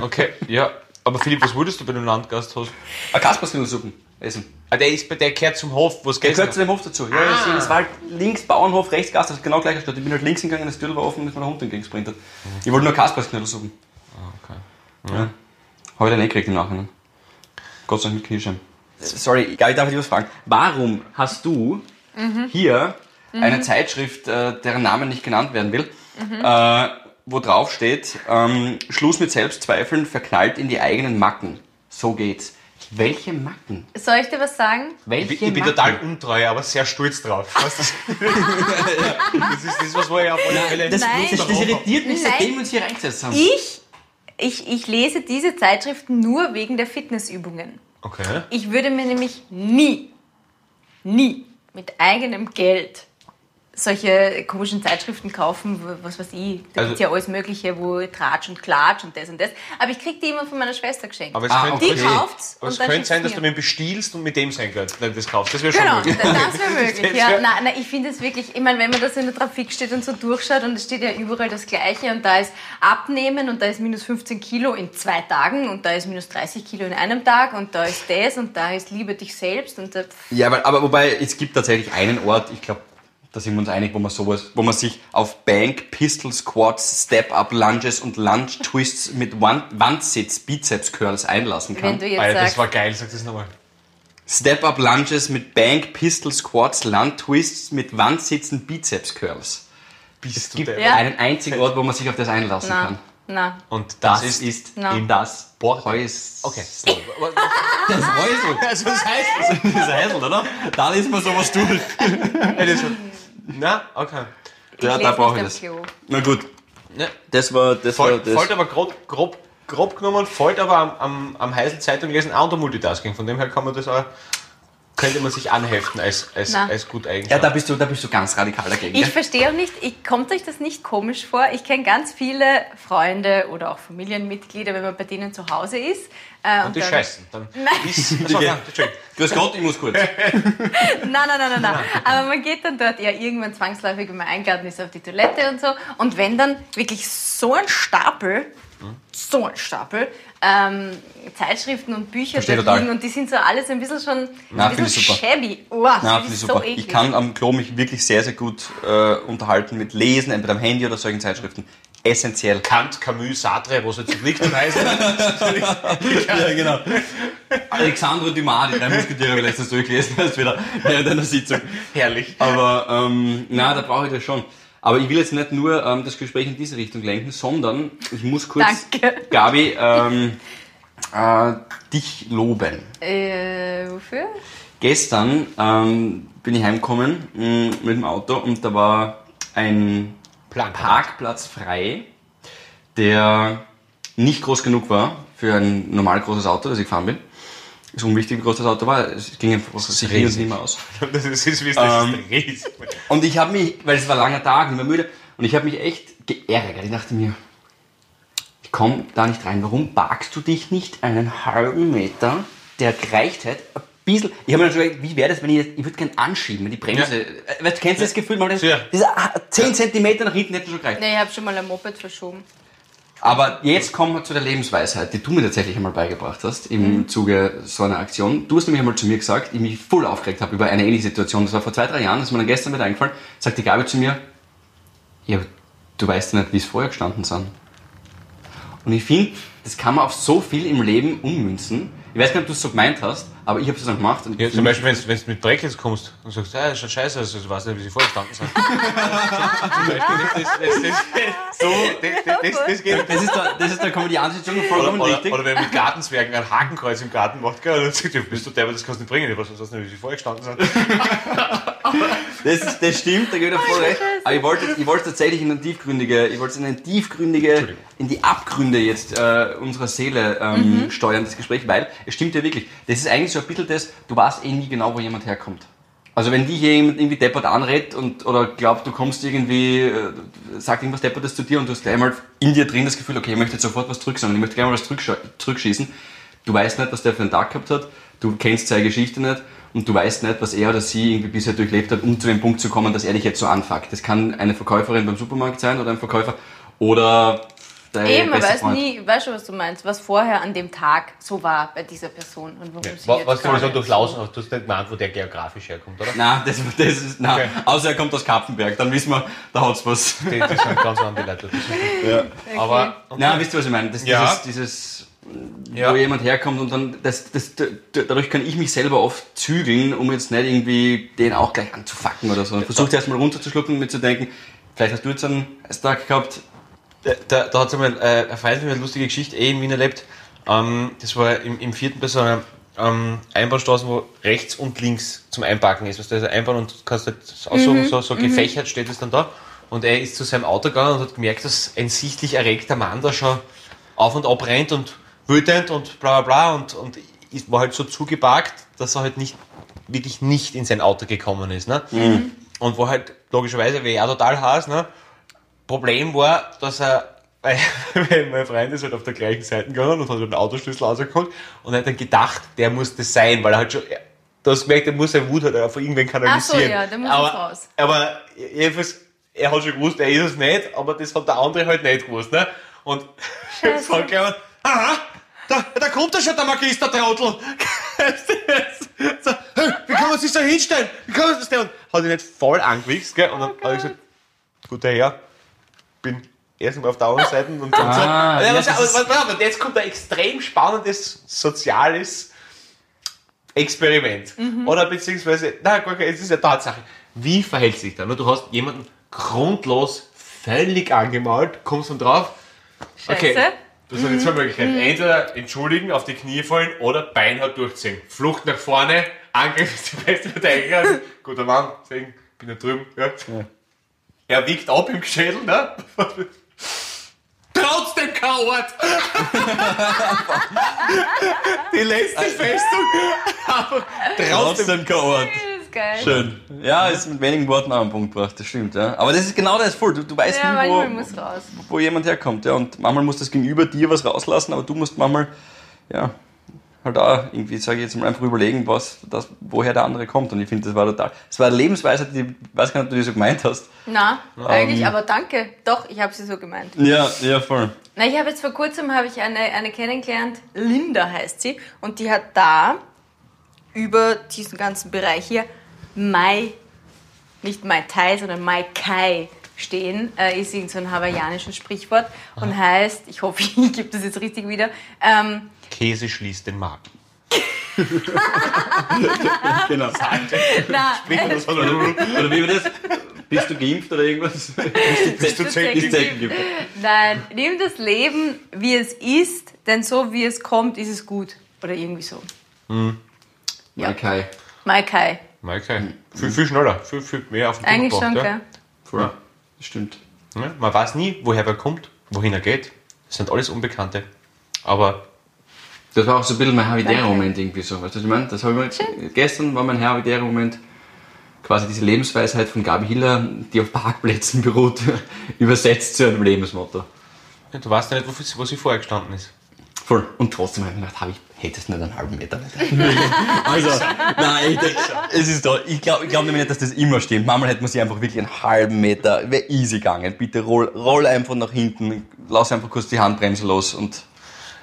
Okay, ja. Aber Philipp, was würdest du bei dem Landgasthaus? ein Kaspersknudelsuppen essen. Ah, der, ist, bei- der gehört zum Hof, wo es Der geht. gehört zu dem Hof dazu. Ja, Ah. das, das war halt links Bauernhof, rechts Gast, das ist genau gleiche Stadt. Ich bin halt links gegangen, das Tür war offen und ist mein Hund entgegengesprintet. Ich wollte nur Kaspersknudelsuppen. Okay. Ja. Habe ich dann eh gekriegt im Nachhinein. Gott sei Dank mit Kniescheiben. Sorry, Gabi, darf ich dich was fragen? Warum hast du hier eine Zeitschrift, äh, deren Name nicht genannt werden will, äh, wo drauf steht, ähm, Schluss mit Selbstzweifeln, verknallt in die eigenen Macken. So geht's. Welche Macken? Soll ich dir was sagen? Welche Ich bin, ich bin Macken? total untreu, aber sehr stolz drauf. Weißt du? [laughs] das ist das, was wir ja auf alle Fälle... Das, Nein. das, das irritiert mich, Nein. seitdem wir uns hier reingesetzt haben. Ich, ich, ich lese diese Zeitschriften nur wegen der Fitnessübungen. Okay. Ich würde mir nämlich nie, nie mit eigenem Geld solche komischen Zeitschriften kaufen, was weiß ich, da Also- gibt's ja alles Mögliche, wo Tratsch und Klatsch und das und das. Aber ich krieg die immer von meiner Schwester geschenkt. Aber es Ah, könnte, die okay. kauft's aber es könnte sein, dass du mir bestiehlst und mit dem sein Geld dann das kaufst. Das wäre schon Genau, möglich. das wäre [laughs] möglich. Ja. Nein, nein, ich finde es wirklich, ich meine, wenn man das in der Trafik steht und so durchschaut und es steht ja überall das Gleiche und da ist Abnehmen und da ist minus 15 Kilo in zwei Tagen und da ist minus 30 Kilo in einem Tag und da ist das und da ist Liebe dich selbst und da, Ja, aber, aber wobei, es gibt tatsächlich einen Ort, ich glaube, da sind wir uns einig, wo man sowas, wo man sich auf Bank, Pistol Squats, Step-Up Lunges und Lunge Twists mit Wand Wandsitz Bizeps Curls einlassen wenn kann. du jetzt Alter, das war geil, sag das nochmal. Step-Up Lunges mit Bank, Pistol Squats, Lunge Twists mit Wandsitzen Bizeps Curls. Bist du Gibt der? Ja. einen einzigen Ort, wo man sich auf das einlassen na, kann. na, Und Das, das, ist... ist Na. in das Bord- Häus. Okay. Das Häusl. Also [laughs] das heißt... Das Häusl, oder? Da ist man sowas durch. Na, okay. ich Ja, da brauche ich das. Na gut, Ja. das war das. War Voll, das. Folgt aber grob, grob, grob genommen, folgt aber am, am, am Heisel Zeitung lesen auch unter Multitasking. Von dem her kann man das auch, könnte man sich anheften als, als, Na. als gut Ja, Eigenschaft. da bist du, da bist du ganz radikal dagegen. Ich verstehe auch nicht, ich, kommt euch das nicht komisch vor? Ich kenne ganz viele Freunde oder auch Familienmitglieder, wenn man bei denen zu Hause ist. Äh, und die dann- scheißen. Dann [laughs] Nein. ist, achso, ja. Grüß Gott, ich muss kurz. Nein, nein, nein, nein, nein. Aber man geht dann dort ja irgendwann zwangsläufig, wenn man eingeladen ist, auf die Toilette und so. Und wenn dann wirklich so ein Stapel, so ein Stapel, ähm, Zeitschriften und Bücher Verstehe dort liegen und die sind so alles ein bisschen schon Na, ein bisschen ich super. shabby. Oh, Na, ich ist super. so ich eklig. kann am Klo mich wirklich sehr, sehr gut äh, unterhalten mit Lesen, entweder am Handy oder solchen Zeitschriften. Essentiell. Kant, Camus, Sartre, wo es jetzt liegt am Heisel. ja, genau. Alexandre Dumas, die drei Musketiere, habe ich letztens durchgelesen, erst wieder während einer Sitzung. Herrlich. Aber ähm, na, da brauche ich das schon. Aber ich will jetzt nicht nur ähm, das Gespräch in diese Richtung lenken, sondern ich muss kurz, Danke. [laughs] Gabi, ähm, äh, dich loben. Äh, wofür? Gestern ähm, bin ich heimgekommen mh, mit dem Auto und da war ein Plan. Parkplatz frei, der nicht groß genug war für ein normal großes Auto, das ich gefahren bin. Ist unwichtig, wie groß das Auto war. Es ging einfach sich hier und riesig. nicht mehr aus. [laughs] Das ist, das ist, das Ähm, ist riesig. Und ich habe mich, weil es war ein langer Tag, nicht mehr müde, und ich habe mich echt geärgert. Ich dachte mir, ich komme da nicht rein. Warum parkst du dich nicht einen halben Meter, der gereicht hätte, ein bisschen. Ich habe mir dann schon gedacht, wie wäre das, wenn ich, jetzt- ich würde gerne anschieben, wenn die Bremse. Äh, Weißt, du, kennst du das Gefühl? Man, Ja. Diese 10 Zentimeter nach hinten hätten schon gereicht. Nee, ich habe schon mal ein Moped verschoben. Aber jetzt kommen wir zu der Lebensweisheit, die du mir tatsächlich einmal beigebracht hast im Zuge so einer Aktion. Du hast nämlich einmal zu mir gesagt, ich mich voll aufgeregt habe über eine ähnliche Situation. Das war vor zwei, drei Jahren, das ist mir dann gestern wieder eingefallen. Sagt die Gabi zu mir, ja, du weißt ja nicht, wie es vorher gestanden sind. Und ich finde, das kann man auf so viel im Leben ummünzen. Ich weiß nicht, ob du es so gemeint hast, aber ich habe es dann gemacht. Und Ja, zum Beispiel, wenn du mit Dreck jetzt kommst und sagst, ah, das schaut scheiße aus, also, ich weiß nicht, wie sie vorgestanden sind. [laughs] zum Beispiel, das, das, das, das, so, das, das, das geht. das ist der, das ist der komödianische Dschungel vollkommen Oder, oder, richtig. oder wenn man mit Gartenzwergen ein Hakenkreuz im Garten macht, gell, und dann sagt, du bist du der, aber das kannst du nicht bringen, ich weiß nicht, wie sie vorher gestanden sind. [laughs] [laughs] Das, ist, das stimmt, da gebe ich dir voll recht. Aber ich wollte, ich wollte tatsächlich in eine tiefgründige, ich wollte in eine tiefgründige, in die Abgründe jetzt äh, unserer Seele ähm, steuern, das Gespräch, weil es stimmt ja wirklich. Das ist eigentlich so ein bisschen das, du weißt eh nie genau, wo jemand herkommt. Also wenn dich jemand irgendwie deppert anredet und, oder glaubt, du kommst irgendwie, äh, sagt irgendwas deppertes zu dir und du hast gleich mal in dir drin das Gefühl, okay, ich möchte jetzt sofort was zurücksagen, ich möchte gleich mal was zurücksch- zurückschießen. Du weißt nicht, was der für einen Tag gehabt hat, du kennst seine Geschichte nicht und du weißt nicht, was er oder sie irgendwie bisher durchlebt hat, um zu dem Punkt zu kommen, dass er dich jetzt so anfuckt. Das kann eine Verkäuferin beim Supermarkt sein oder ein Verkäufer oder dein Eben, man weiß Freund. nie, ich weiß schon, was du meinst, was vorher an dem Tag so war bei dieser Person und warum sie Was, jetzt was du so durchlaufen hast, du hast nicht gemeint, wo der geografisch herkommt, oder? Nein, das, das ist, nein. Okay. außer er kommt aus Kapfenberg, dann wissen wir, da hat's was. Die, die sind ganz andere Leute. Das ist- Aber, Nein, wisst ihr, was ich meine? Das, Ja. Dieses, dieses Ja. wo jemand herkommt und dann, das, das, dadurch kann ich mich selber oft zügeln, um jetzt nicht irgendwie den auch gleich anzufacken oder so. Und versucht erstmal runterzuschlucken und mir zu denken, vielleicht hast du jetzt einen Tag gehabt, da, da hat es einmal äh, ein Freund von mir eine lustige Geschichte eh in Wien erlebt. Ähm, das war im, im vierten bei so einer ähm, Einbahnstraße, wo rechts und links zum Einparken ist. Weißt du, also Einbahn und du kannst halt aussuchen, so, so gefächert steht es dann da. Und er ist zu seinem Auto gegangen und hat gemerkt, dass ein sichtlich erregter Mann da schon auf und ab rennt und wütend und bla bla bla und, und ist, war halt so zugeparkt, dass er halt nicht wirklich nicht in sein Auto gekommen ist. Ne? Und war halt logischerweise, wie er total Hass, ne? Problem war, dass er, [laughs] weil mein Freund ist halt auf der gleichen Seite gegangen und hat den Autoschlüssel rausgeholt und hat dann gedacht, der muss das sein, weil er halt schon, du hast gemerkt, er muss seine Wut halt auf irgendwen kanalisieren. ja, der muss aber, raus. Aber jedenfalls, er hat schon gewusst, er ist es nicht, aber das hat der andere halt nicht gewusst, ne? Und jetzt hat er aha, da, da kommt er schon, der Magister Trottel. so, [laughs] hey, wie kann man sich so hinstellen? Wie kann man das denn? Und hat ihn nicht voll angewichst, gell? Und dann Oh hat er gesagt, guter Herr, bin erst mal auf der anderen Seite und, und so. Ah, Ja, ja, was- was- was- was- jetzt kommt ein extrem spannendes soziales Experiment. Oder beziehungsweise, na, kein- es ist ja Tatsache. Wie verhält sich da? Du hast jemanden grundlos völlig angemalt, kommst dann drauf. Okay, Scheiße. Das sind die zwei Möglichkeiten. Entweder entschuldigen, auf die Knie fallen oder beinhart durchziehen. Flucht nach vorne, Angriff ist die beste Verteidigung. [laughs] Guter Mann, deswegen bin ich drüben. Ja. Er wiegt ab im Schädel, ne? Trotzdem Coward! [laughs] die letzte Festung, trotzdem. Das ist geil. Schön. Ja, ist mit wenigen Worten auf den Punkt gebracht, das stimmt, ja. Aber das ist genau das voll. Du, du weißt Ja, nie, wo, wo jemand herkommt, ja. Und manchmal muss das Gegenüber dir was rauslassen, aber du musst manchmal, ja, halt auch irgendwie, sage ich jetzt mal, einfach überlegen, was, das, woher der andere kommt. Und ich finde, das war total, das war eine Lebensweise, die, ich weiß gar nicht, ob du die so gemeint hast. Na, eigentlich, aber danke. Doch, ich habe sie so gemeint. Ja, ja, voll. Na, ich habe jetzt vor kurzem habe ich eine, eine kennengelernt, Linda heißt sie, und die hat da über diesen ganzen Bereich hier Mai, nicht Mai Tai, sondern Mai Kai stehen, äh, ist irgend so ein hawaiianisches Sprichwort und heißt, ich hoffe, [laughs] ich gebe das jetzt richtig wieder, ähm, Käse schließt den Magen. [laughs] Genau. na, [laughs] Oder wie war das? Bist du geimpft oder irgendwas? Bist du du Zecken? Nein, nimm das Leben, wie es ist, denn so wie es kommt, ist es gut. Oder irgendwie so. Ja. Okay. Mai Kai. Okay. Viel, viel schneller, viel, viel mehr auf den Punkt Eigentlich schon, gebracht, gell? Voll. Das stimmt. Ja. Ja, Man weiß nie, woher wer kommt, wohin er geht. Das sind alles Unbekannte. Aber Das war auch so ein bisschen mein Havidere-Moment irgendwie so. Weißt du, was ich meine? Das habe ich jetzt, gestern war mein Havidere-Moment quasi diese Lebensweisheit von Gabi Hiller, die auf Parkplätzen [laughs] beruht, übersetzt zu einem Lebensmotto. ja, du weißt ja nicht, wofür, wo sie vorher gestanden ist. Voll. Und trotzdem habe ich mir gedacht, habe ich, hättest du nicht einen halben Meter [laughs] also, nein, ich, es ist da. Ich glaube ich glaub nämlich nicht, dass das immer stimmt. Manchmal hätte man sich einfach wirklich einen halben Meter, wäre easy gegangen. Bitte roll, roll einfach nach hinten, lass einfach kurz die Handbremse los und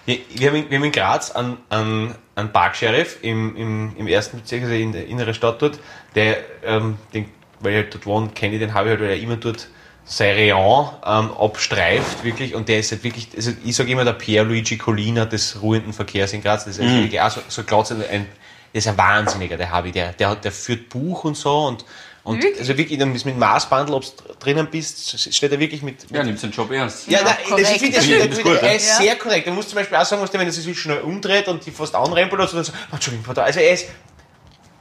Wir, wir, haben, in, wir haben in Graz einen, einen, einen Parksheriff im, im, im ersten Bezirk, also in der inneren Stadt dort, der, ähm, den, weil ich halt dort wohne, kenne ich den, habe ich halt, weil er immer dort sein Rayon ähm, abstreift, wirklich, und der ist halt wirklich, also ich sage immer der Pierluigi Collina des ruhenden Verkehrs in Graz, das ist Mhm. wirklich auch so, so Glatz, ein, ein, der ist ein Wahnsinniger, der Habi, der, der, der führt Buch und so und, und Wirklich? also wirklich, dann ist mit Maßbandel, ob du drinnen bist, steht er wirklich mit, mit ja, nimmst den Job ernst. ja, Ja, nein, das korrekt. ist, das Das ist gut, er ist ja. sehr korrekt. Er muss zum Beispiel auch sagen, was der, wenn er sich schnell umdreht und die fast anrempelt oder so, dann so, oh, Entschuldigung. Also er ist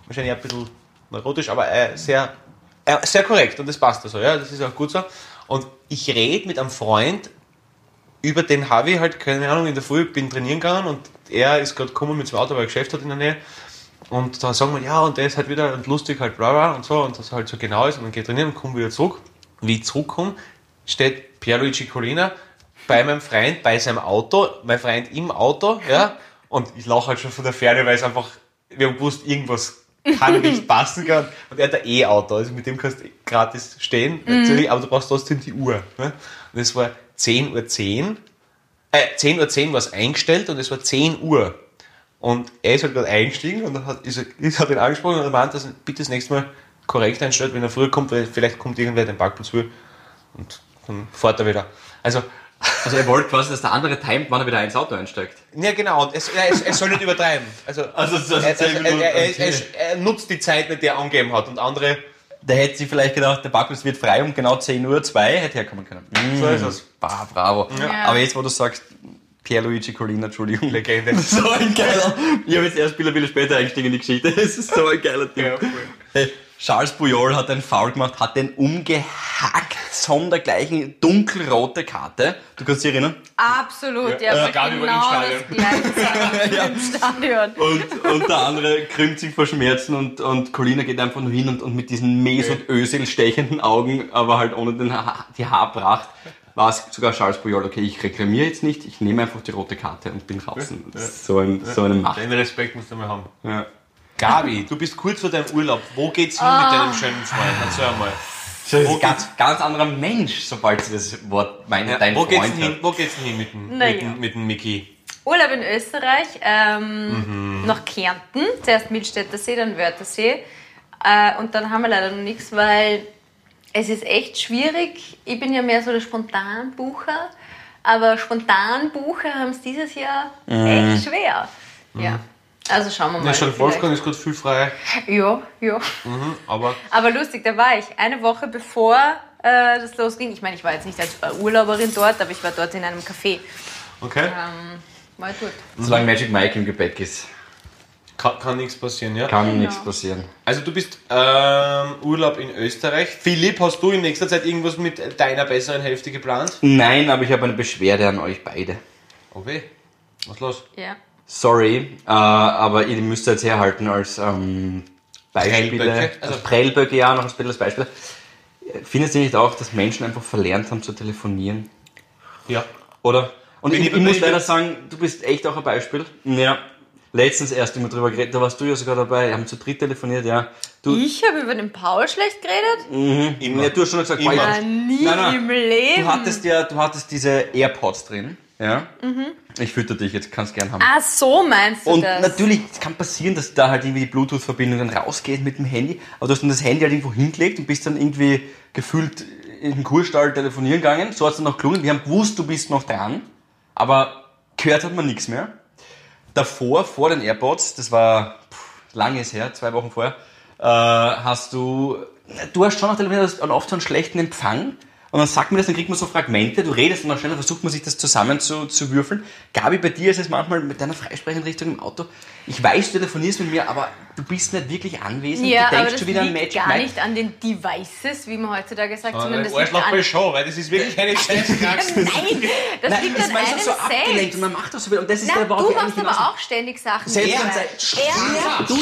wahrscheinlich ein bisschen neurotisch, aber äh, sehr, sehr korrekt und das passt also, ja, das ist auch gut so. Und ich rede mit einem Freund über den Harvey halt, keine Ahnung, in der Früh bin trainieren gegangen und er ist gerade gekommen mit dem Auto, weil er Geschäft hat in der Nähe Und da sagen wir, ja, und der ist halt wieder und lustig halt bla bla und so und das halt so genau ist und dann geht trainieren und kommt wieder zurück. Wie ich zurückkomme, steht Pierluigi Colina bei meinem Freund, bei seinem Auto, mein Freund im Auto, ja, und ich lache halt schon von der Ferne, weil es einfach, wir haben gewusst, irgendwas kann nicht passen kann. Und er hat ein E-Auto, also mit dem kannst du gratis stehen, natürlich, aber du brauchst trotzdem die Uhr. Ne? Und es war 10.10 Uhr, 10, äh, 10.10 Uhr war es eingestellt und es war 10 Uhr. Und er ist halt gerade eingestiegen und hat, ist ich hat ihn angesprochen und er meint, dass er bitte das nächste Mal korrekt einstellt, wenn er früher kommt, weil vielleicht kommt irgendwer den Parkplatz will und dann fährt er wieder. Also, Also er wollte quasi, dass der andere timet, wann er wieder ins Auto einsteigt. ja genau, und es, er, er soll nicht übertreiben. Also, Also, so er, zehn er, er, er, er, er nutzt die Zeit nicht, die er angegeben hat und andere, Der hätte sich vielleicht gedacht, der Parkplatz wird frei um genau 10 Uhr 2 hätte herkommen können. so ist es. Bah, bravo. Ja. Aber jetzt, wo du sagst, Pierluigi Colina, Entschuldigung. Legende. [laughs] So ein geiler. Ich habe jetzt erst Spieler Bilder später eingestiegen in die Geschichte. Es ist so ein geiler Typ. Ja, voll. Hey, Charles Puyol hat einen Foul gemacht, hat den umgehackt, sondergleichen dunkelrote Karte. Du kannst dich erinnern? Absolut, Ja, ja, ja, war im genau das [laughs] Ja. Stadion. Und, und der andere krümmt sich vor Schmerzen und, und Colina geht einfach nur hin und, und mit diesen Mesut Özil stechenden Augen, aber halt ohne den ha die Haarpracht, war es sogar Charles Puyol, okay, ich reklamiere jetzt nicht, ich nehme einfach die rote Karte und bin draußen. Das ist So, ein, so eine Macht. Den Respekt musst du mal haben. Ja. Gabi, du bist kurz vor deinem Urlaub. Wo geht's hin Ah. mit deinem schönen Freund? Erzähl mal. Das ist ein ganz, ganz anderer Mensch, sobald sie das Wort meinen, Ja, dein wo, geht's Freund denn hin, wo geht's denn hin mit dem, Na mit, ja. dem, mit dem Mickey? Urlaub in Österreich, ähm, nach Kärnten, zuerst Milstädter See, dann Wörthersee. Äh, und dann haben wir leider noch nichts, weil es ist echt schwierig. Ich bin ja mehr so der Spontanbucher, aber Spontanbucher haben es dieses Jahr echt schwer. Ja, also schauen wir mal. Ja, schon. Wolfgang ist gerade viel frei, Ja, ja. aber Aber lustig, da war ich eine Woche bevor äh, das losging. Ich meine, ich war jetzt nicht als Urlauberin dort, aber ich war dort in einem Café. okay. Ähm, war gut. Solange Magic Mike im Gepäck ist, Kann, kann nichts passieren, ja? kann Genau. nichts passieren. Also du bist ähm, Urlaub in Österreich. Philipp, hast du in nächster Zeit irgendwas mit deiner besseren Hälfte geplant? Nein, aber ich habe eine Beschwerde an euch beide. Oh weh. Was los? Ja. Sorry, äh, aber ihr müsst jetzt herhalten als ähm, Beispiele. Prellböcke, Also Prellböcke, ja, noch ein bisschen als Beispiel. Findet ihr nicht auch, dass Menschen einfach verlernt haben zu telefonieren? Ja. Oder? Und ich, ich- ich muss leider sagen, du bist echt auch ein Beispiel. Ja. Letztens erst immer drüber geredet, da warst du ja sogar dabei, wir haben zu dritt telefoniert, ja. Du, Ich habe über den Paul schlecht geredet? ja, du hast schon gesagt, Immer. ich- nie Nein, nein. im Leben. Du hattest ja, du hattest diese AirPods drin, ja. Ich fütter dich, jetzt kannst gern haben. ah, so meinst du Und das? natürlich, es kann passieren, dass da halt irgendwie die Bluetooth-Verbindung dann rausgeht mit dem Handy, aber du hast dann das Handy halt irgendwo hingelegt und bist dann irgendwie gefühlt in den Kurstall telefonieren gegangen. So hat es dann noch gelungen. Wir haben gewusst, du bist noch dran, aber gehört hat man nichts mehr. Davor, vor den AirPods, das war pff, langes her, zwei Wochen vorher, äh, hast du, du hast schon noch telefoniert, hast oft so einen schlechten Empfang. Und dann sagt mir das, dann kriegt man so Fragmente, du redest und dann schneller versucht man sich das zusammen zu, zu würfeln. Gabi, bei dir ist es manchmal mit deiner Freisprecheinrichtung im Auto. Ich weiß, du telefonierst mit mir, aber du bist nicht wirklich anwesend. ja, du aber denkst das schon wieder an liegt Magic gar Mike. nicht an den Devices, wie man heutzutage sagt, Ah, sondern das liegt an... bei Show, weil das ist wirklich keine Scheißpraxis. [laughs] Nein, das Nein, liegt das an man einem ist so abgelenkt selbst. und man macht das so viel. Und das ist Na, der, du machst aber auch ständig Sachen. Selbst Zeit- Er, Du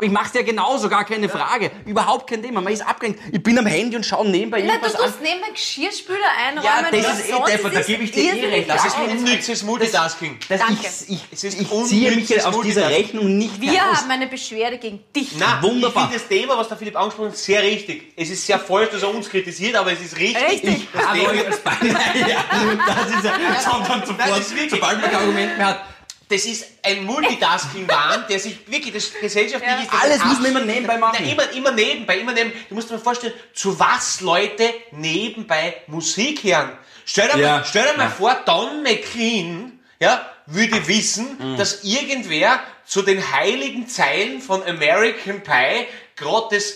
Ich mach's ja genauso, gar keine Frage. Überhaupt kein Thema. Man ist abgelenkt. Ich bin am Handy und schaue nebenbei Na, du irgendwas an. tust neben den Geschirrspüler einräumen. Ja, das ist eh sonst. deppert, da ist gebe ich dir eh irrsinnig recht. Das ist unnützes Multitasking. Das Danke. Ich, ich, Es ist ich ziehe mich unnützes aus dieser Multitasking. Rechnung nicht Wir heraus. haben eine Beschwerde gegen dich. Na, Wunderbar. ich finde das Thema, was der Philipp angesprochen hat, sehr richtig. Es ist sehr falsch, dass er uns kritisiert, aber es ist richtig. Richtig. Das habe Thema- euch als Bein. ja, das ist ja, das kommt dann Nein, sofort, das ist wirklich- sobald man kein Argument mehr hat. Das ist ein Multitasking-Wahn, [laughs] der sich wirklich, das gesellschaftlich Ja. ist. das Alles muss man immer nebenbei machen. Na, immer, immer nebenbei, immer nebenbei. Du musst dir mal vorstellen, zu was Leute nebenbei Musik hören. Stell dir Ja. mal, stell dir mal Ja. vor, Don McLean, ja, würde wissen, Mhm. dass irgendwer zu den heiligen Zeilen von American Pie gerade das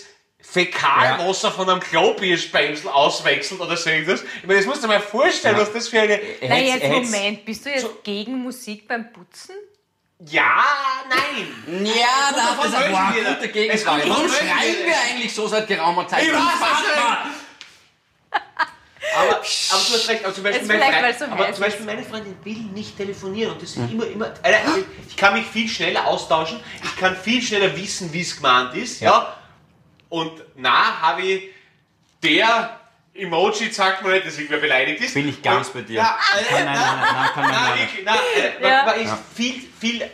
Fäkalwasser von einem Klobierspeinsel auswechselt oder so irgendwas. Ich meine, das musst du dir mal vorstellen, was das für eine... Na Hätt's- jetzt, Moment, bist du jetzt gegen Musik beim Putzen? Ja, nein. Ja, Gut, das ist gute Es Gegenfrage. Warum schreien wir eigentlich so seit geraumer Zeit? Ich weiß es aber, aber du hast recht, aber zum Beispiel, Jetzt meine, weil's so aber zum Beispiel meine Freundin will nicht telefonieren und das ist immer, immer, Alter, ich kann mich viel schneller austauschen, ich kann viel schneller wissen, wie es gemeint ist, ja, und na habe ich der Emoji sagt man nicht, deswegen wer beleidigt ist. Bin ich ganz Und- bei dir. Ja, äh, Nein, nein, nein, nein, nein, nein, äh, Ja. man, man ist viel, viel äh,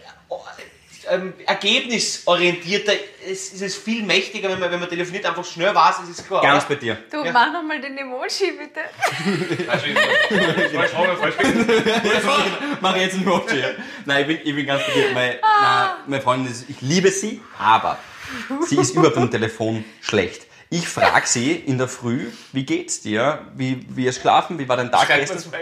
ähm, ergebnisorientierter, es ist es viel mächtiger, wenn man, wenn man telefoniert, einfach schnell weiß, es ist klar. Ganz bei dir. Du, Ja. mach nochmal den Emoji, bitte. Also, falsch, falsch, falsch. Mach jetzt ein Emoji. Nein, ich bin, ich bin ganz bei dir. Meine, nein, meine Freundin ist, ich liebe sie, aber sie ist überhaupt am Telefon schlecht. Ich frage sie in der Früh, wie geht's dir? Wie, wie hast du geschlafen? Wie war dein Tag Schreibt gestern?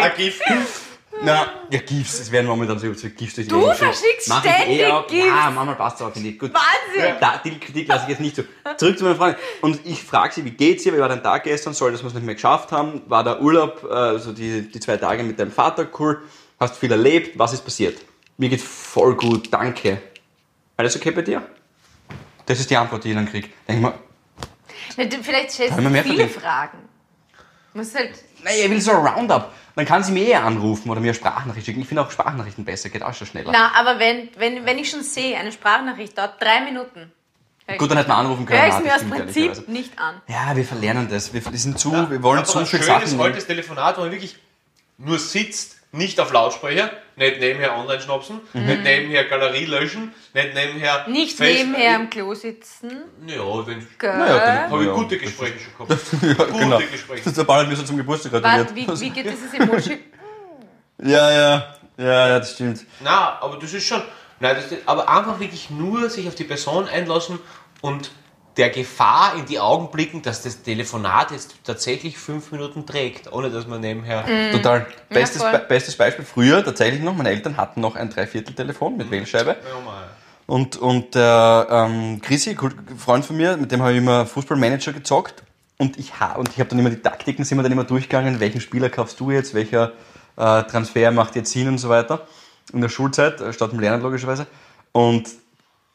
Agif. [laughs] Na, ja, Gifts, es werden momentan so so Gifts durch die Du geschickt. verschickst Mach ich ständig eher- Gifts. Ja, manchmal passt es auch, finde ich. Gut. Wahnsinn! Da, die Kritik lasse ich jetzt nicht so. Zurück zu meiner Freundin. Und ich frage sie, wie geht's dir? Wie war dein Tag gestern? Soll, dass wir es nicht mehr geschafft haben? War der Urlaub, äh, also die, die zwei Tage mit deinem Vater cool? Hast viel erlebt? Was ist passiert? Mir geht's voll gut, danke. Alles okay bei dir? Das ist die Antwort, die ich dann kriege. Denk ich mal, Na, du- Vielleicht stellst du mehr viele verdienen. Fragen. Muss halt. naja, ich will so ein Roundup. Dann kann sie mir eher anrufen oder mir eine Sprachnachricht schicken. Ich finde auch Sprachnachrichten besser, geht auch schon schneller. Na, aber wenn, wenn, wenn ich schon sehe, eine Sprachnachricht dauert drei Minuten. Gut, dann hätten wir anrufen können. Hör ich Ah, mir aus Prinzip ehrlicherweise. nicht an. Ja, wir verlernen das. Wir, wir sind zu, wir wollen zu ein viele schönes Sachen. altes Telefonat, wo man wirklich nur sitzt, nicht auf Lautsprecher, nicht nebenher online schnapsen, nicht nebenher Galerie löschen, nicht nebenher. Mhm. Nicht Face- nebenher am Klo sitzen. Ja, Gell? Naja, dann- habe ich Ja, gute das Gespräche schon gehabt. [laughs] Gute genau. Gespräche. Der Ball mir so zum Geburtstag Warte, gratuliert. wie, wie geht dieses [laughs] Emoji? Ja, ja, ja, ja, das stimmt. Na, aber das ist schon. Nein, das ist, aber einfach wirklich nur sich auf die Person einlassen und der Gefahr in die Augen blicken, dass das Telefonat jetzt tatsächlich fünf Minuten trägt, ohne dass man nebenher. Total. Bestes, voll. Be bestes Beispiel früher tatsächlich noch, meine Eltern hatten noch ein Dreivierteltelefon mit Wählscheibe. Ja. Und, und der ähm, Chrissy, ein Freund von mir, mit dem habe ich immer Fußballmanager gezockt. Und ich habe und ich habe dann immer die Taktiken, sind wir dann immer durchgegangen, welchen Spieler kaufst du jetzt, welcher äh, Transfer macht jetzt Sinn und so weiter. In der Schulzeit, äh, statt dem Lernen logischerweise. Und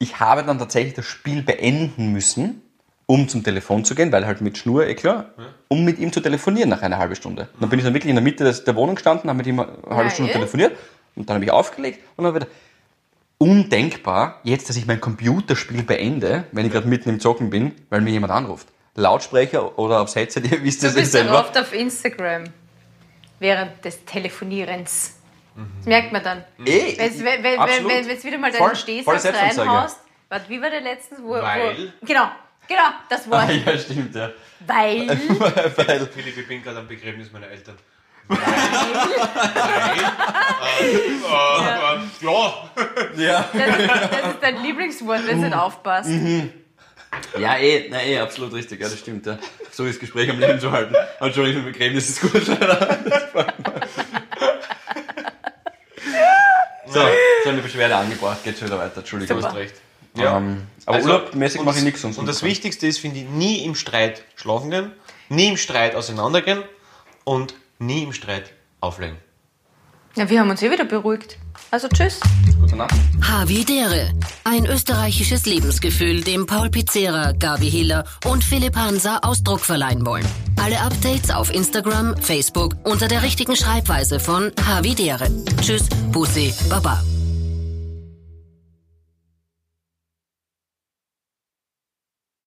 ich habe dann tatsächlich das Spiel beenden müssen, um zum Telefon zu gehen, weil halt mit Schnur, eh klar, um mit ihm zu telefonieren nach einer halben Stunde. Dann bin ich dann wirklich in der Mitte des, der Wohnung gestanden, habe mit ihm eine halbe Stunde eh. telefoniert und dann habe ich aufgelegt und dann wieder undenkbar, jetzt, dass ich mein Computerspiel beende, wenn ich gerade mitten im Zocken bin, weil mir jemand anruft. Lautsprecher oder aufs Headset, [laughs] ihr wisst Du das eh bist selber. oft auf Instagram. Während des Telefonierens. Das merkt man dann. Eh, Wenn du wenn, wenn, wenn, wieder mal Voll- deinen Selbstanzeige. reinhaust. Warte, wie war der letzte? Wo, Weil. Wo, genau, genau, das Wort. Ah, ja, stimmt, ja. Weil. [laughs] weil, Philipp, ich bin gerade am Begräbnis meiner Eltern. Weil. [laughs] Weil. Äh, äh, äh, ja. ja. Das, das ist dein Lieblingswort, wenn du nicht aufpasst. ja, eh, na, eh, absolut richtig, ja, das stimmt, ja. So ist das Gespräch am Leben zu halten. Entschuldigung, Begräbnis ist gut. [laughs] So, so eine Beschwerde angebracht, geht schon wieder weiter, Entschuldigung. Du hast recht. Ähm, aber Also, urlaubmäßig mache ich nichts sonst. Und das Wichtigste ist, finde ich, nie im Streit schlafen gehen, nie im Streit auseinandergehen und nie im Streit auflegen. Ja, wir haben uns eh wieder beruhigt. Also tschüss. Gute Nacht. Havidere. Ein österreichisches Lebensgefühl, dem Paul Pizzera, Gabi Hiller und Philipp Hansa Ausdruck verleihen wollen. Alle Updates auf Instagram, Facebook unter der richtigen Schreibweise von Havidere. Tschüss, Bussi, Baba.